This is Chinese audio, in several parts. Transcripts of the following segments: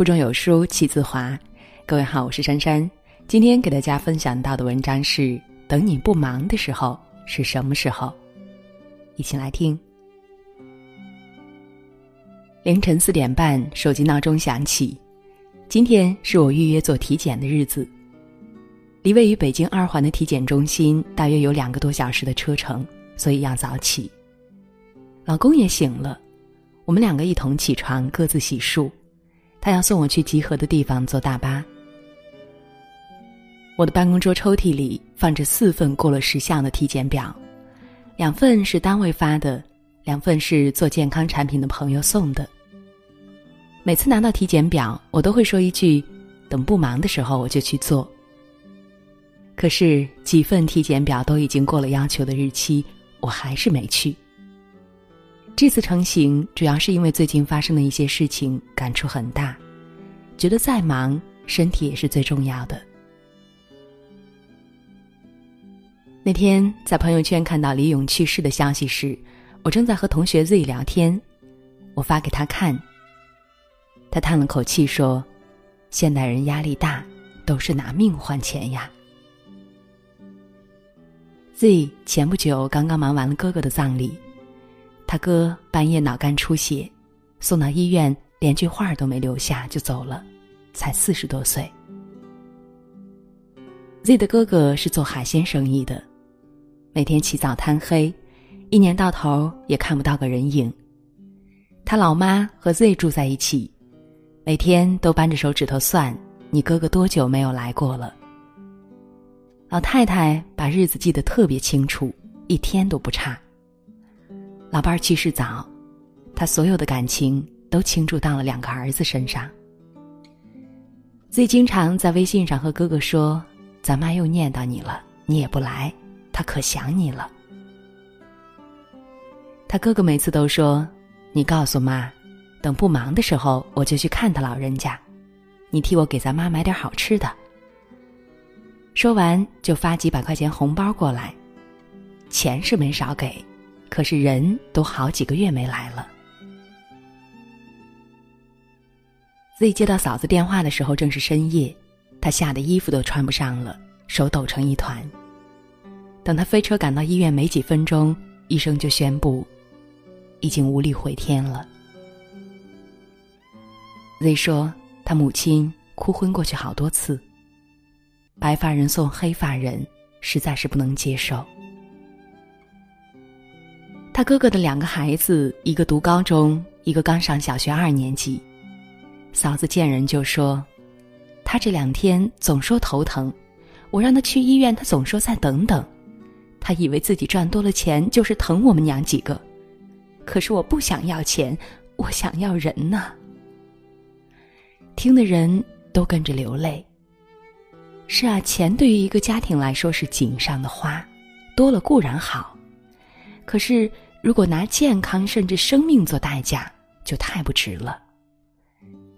腹中有书气自华。各位好，我是珊珊。今天给大家分享到的文章是：等你不忙的时候是什么时候？一起来听。凌晨四点半，手机闹钟响起。今天是我预约做体检的日子。离位于北京二环的体检中心大约有两个多小时的车程，所以要早起。老公也醒了，我们两个一同起床，各自洗漱。他要送我去集合的地方坐大巴。我的办公桌抽屉里放着四份过了时效的体检表，两份是单位发的，两份是做健康产品的朋友送的。每次拿到体检表，我都会说一句：“等不忙的时候我就去做。”可是几份体检表都已经过了要求的日期，我还是没去。这次成行主要是因为最近发生的一些事情，感触很大，觉得再忙身体也是最重要的。那天在朋友圈看到李勇去世的消息时，我正在和同学 Z 聊天，我发给他看。他叹了口气说：“现代人压力大，都是拿命换钱呀。”Z 前不久刚刚忙完了哥哥的葬礼。他哥半夜脑干出血，送到医院，连句话都没留下就走了，才四十多岁。Z 的哥哥是做海鲜生意的，每天起早贪黑，一年到头也看不到个人影。他老妈和 Z 住在一起，每天都扳着手指头算你哥哥多久没有来过了。老太太把日子记得特别清楚，一天都不差。老伴儿去世早，他所有的感情都倾注到了两个儿子身上。最经常在微信上和哥哥说：“咱妈又念叨你了，你也不来，她可想你了。”他哥哥每次都说：“你告诉妈，等不忙的时候我就去看他老人家，你替我给咱妈买点好吃的。”说完就发几百块钱红包过来，钱是没少给。可是人都好几个月没来了。Z 接到嫂子电话的时候正是深夜，他吓得衣服都穿不上了，手抖成一团。等他飞车赶到医院没几分钟，医生就宣布，已经无力回天了。Z 说，他母亲哭昏过去好多次。白发人送黑发人，实在是不能接受。他哥哥的两个孩子，一个读高中，一个刚上小学二年级。嫂子见人就说：“他这两天总说头疼，我让他去医院，他总说再等等。他以为自己赚多了钱就是疼我们娘几个，可是我不想要钱，我想要人呐。”听的人都跟着流泪。是啊，钱对于一个家庭来说是锦上的花，多了固然好，可是。如果拿健康甚至生命做代价，就太不值了。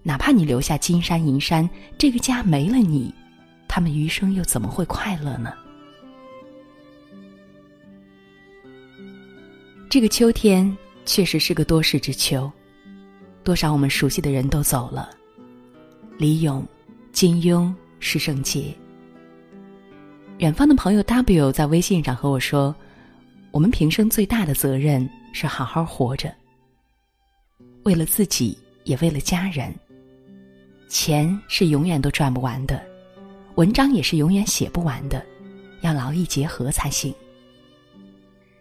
哪怕你留下金山银山，这个家没了你，他们余生又怎么会快乐呢？这个秋天确实是个多事之秋，多少我们熟悉的人都走了，李咏、金庸、施圣杰。远方的朋友 W 在微信上和我说。我们平生最大的责任是好好活着，为了自己，也为了家人。钱是永远都赚不完的，文章也是永远写不完的，要劳逸结合才行。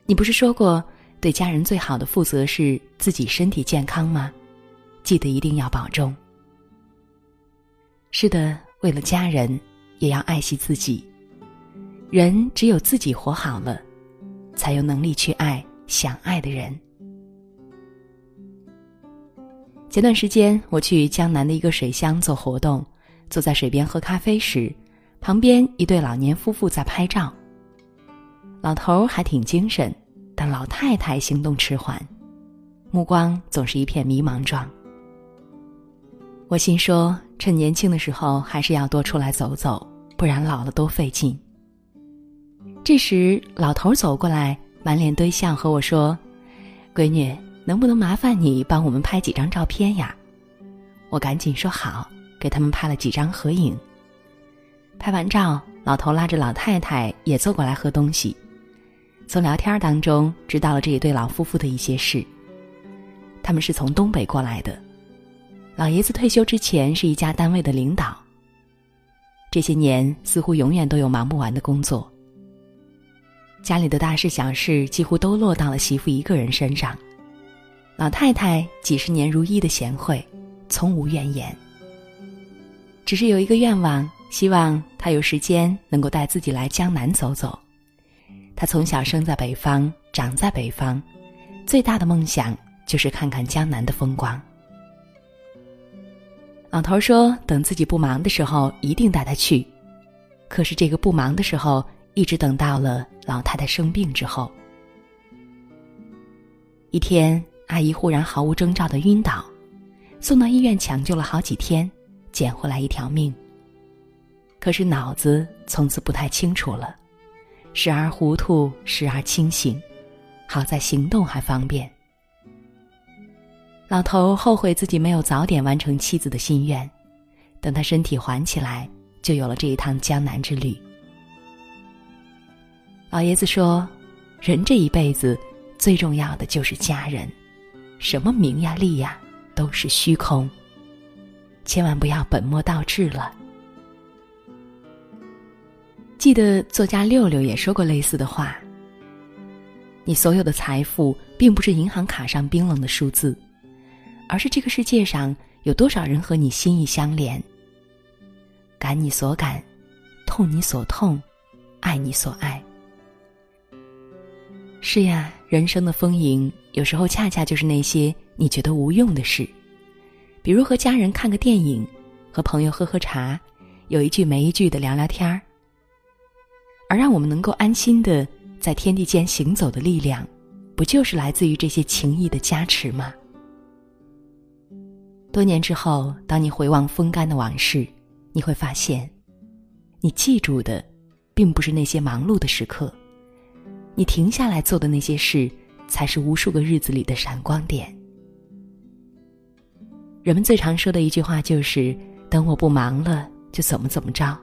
你不是说过，对家人最好的负责是自己身体健康吗？记得一定要保重。是的，为了家人，也要爱惜自己。人只有自己活好了。才有能力去爱想爱的人。前段时间我去江南的一个水乡做活动，坐在水边喝咖啡时，旁边一对老年夫妇在拍照。老头还挺精神，但老太太行动迟缓，目光总是一片迷茫状。我心说，趁年轻的时候还是要多出来走走，不然老了多费劲。这时，老头走过来，满脸堆笑，和我说：“闺女，能不能麻烦你帮我们拍几张照片呀？我赶紧说好，给他们拍了几张合影。拍完照，老头拉着老太太也坐过来喝东西。从聊天当中知道了这一对老夫妇的一些事。他们是从东北过来的，老爷子退休之前是一家单位的领导。这些年似乎永远都有忙不完的工作，家里的大事小事几乎都落到了媳妇一个人身上。老太太几十年如一的贤惠，从无怨言。只是有一个愿望，希望她有时间能够带自己来江南走走。她从小生在北方，长在北方，最大的梦想就是看看江南的风光。老头说：“等自己不忙的时候，一定带她去。”可是这个不忙的时候，一直等到了老太太生病之后。一天。阿姨忽然毫无征兆的晕倒，送到医院抢救了好几天，捡回来一条命。可是脑子从此不太清楚了，时而糊涂，时而清醒，好在行动还方便。老头后悔自己没有早点完成妻子的心愿，等他身体缓起来，就有了这一趟江南之旅。老爷子说：“人这一辈子最重要的就是家人。”什么名呀利呀，都是虚空。千万不要本末倒置了。记得作家六六也说过类似的话：“你所有的财富，并不是银行卡上冰冷的数字，而是这个世界上有多少人和你心意相连。感你所感，痛你所痛，爱你所爱。”是呀，人生的丰盈。有时候恰恰就是那些你觉得无用的事，比如和家人看个电影，和朋友喝喝茶，有一句没一句的聊聊天儿。而让我们能够安心的在天地间行走的力量，不就是来自于这些情谊的加持吗？多年之后，当你回望风干的往事，你会发现，你记住的，并不是那些忙碌的时刻，你停下来做的那些事。才是无数个日子里的闪光点。人们最常说的一句话就是：“等我不忙了，就怎么怎么着。”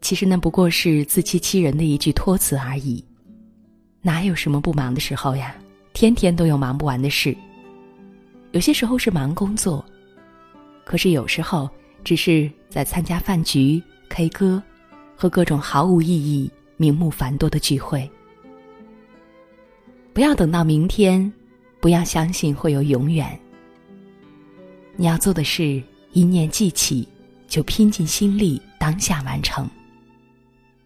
其实那不过是自欺欺人的一句托词而已。哪有什么不忙的时候呀？天天都有忙不完的事。有些时候是忙工作，可是有时候只是在参加饭局、K 歌，和各种毫无意义、名目繁多的聚会。不要等到明天，不要相信会有永远。你要做的是，一念记起，就拼尽心力当下完成，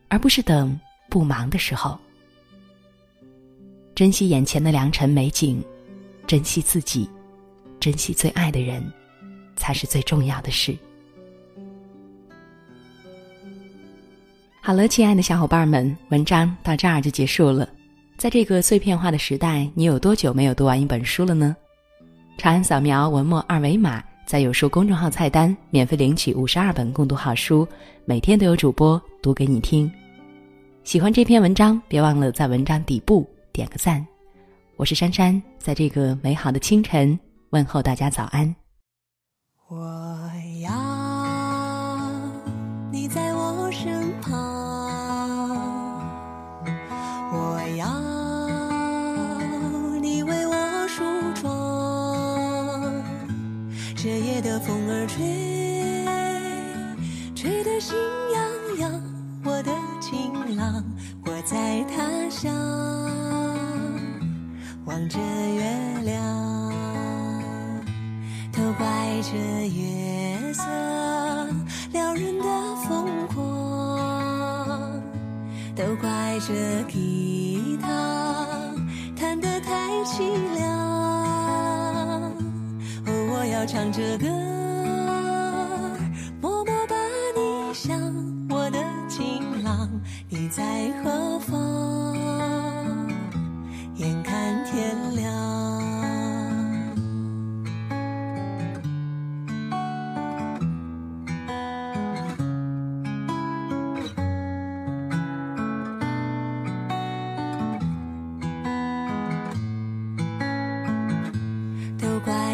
而不是等不忙的时候。珍惜眼前的良辰美景，珍惜自己，珍惜最爱的人，才是最重要的事。好了，亲爱的小伙伴们，文章到这儿就结束了。在这个碎片化的时代，你有多久没有读完一本书了呢？长按扫描文末二维码，在有书公众号菜单免费领取五十二本共读好书，每天都有主播读给你听。喜欢这篇文章，别忘了在文章底部点个赞。我是珊珊，在这个美好的清晨问候大家早安。我要你在我身旁。吹，吹得心痒痒。我的情郎，我在他乡，望着月亮，都怪这月色撩人的疯狂，都怪这吉他弹得太凄凉。哦，我要唱着歌，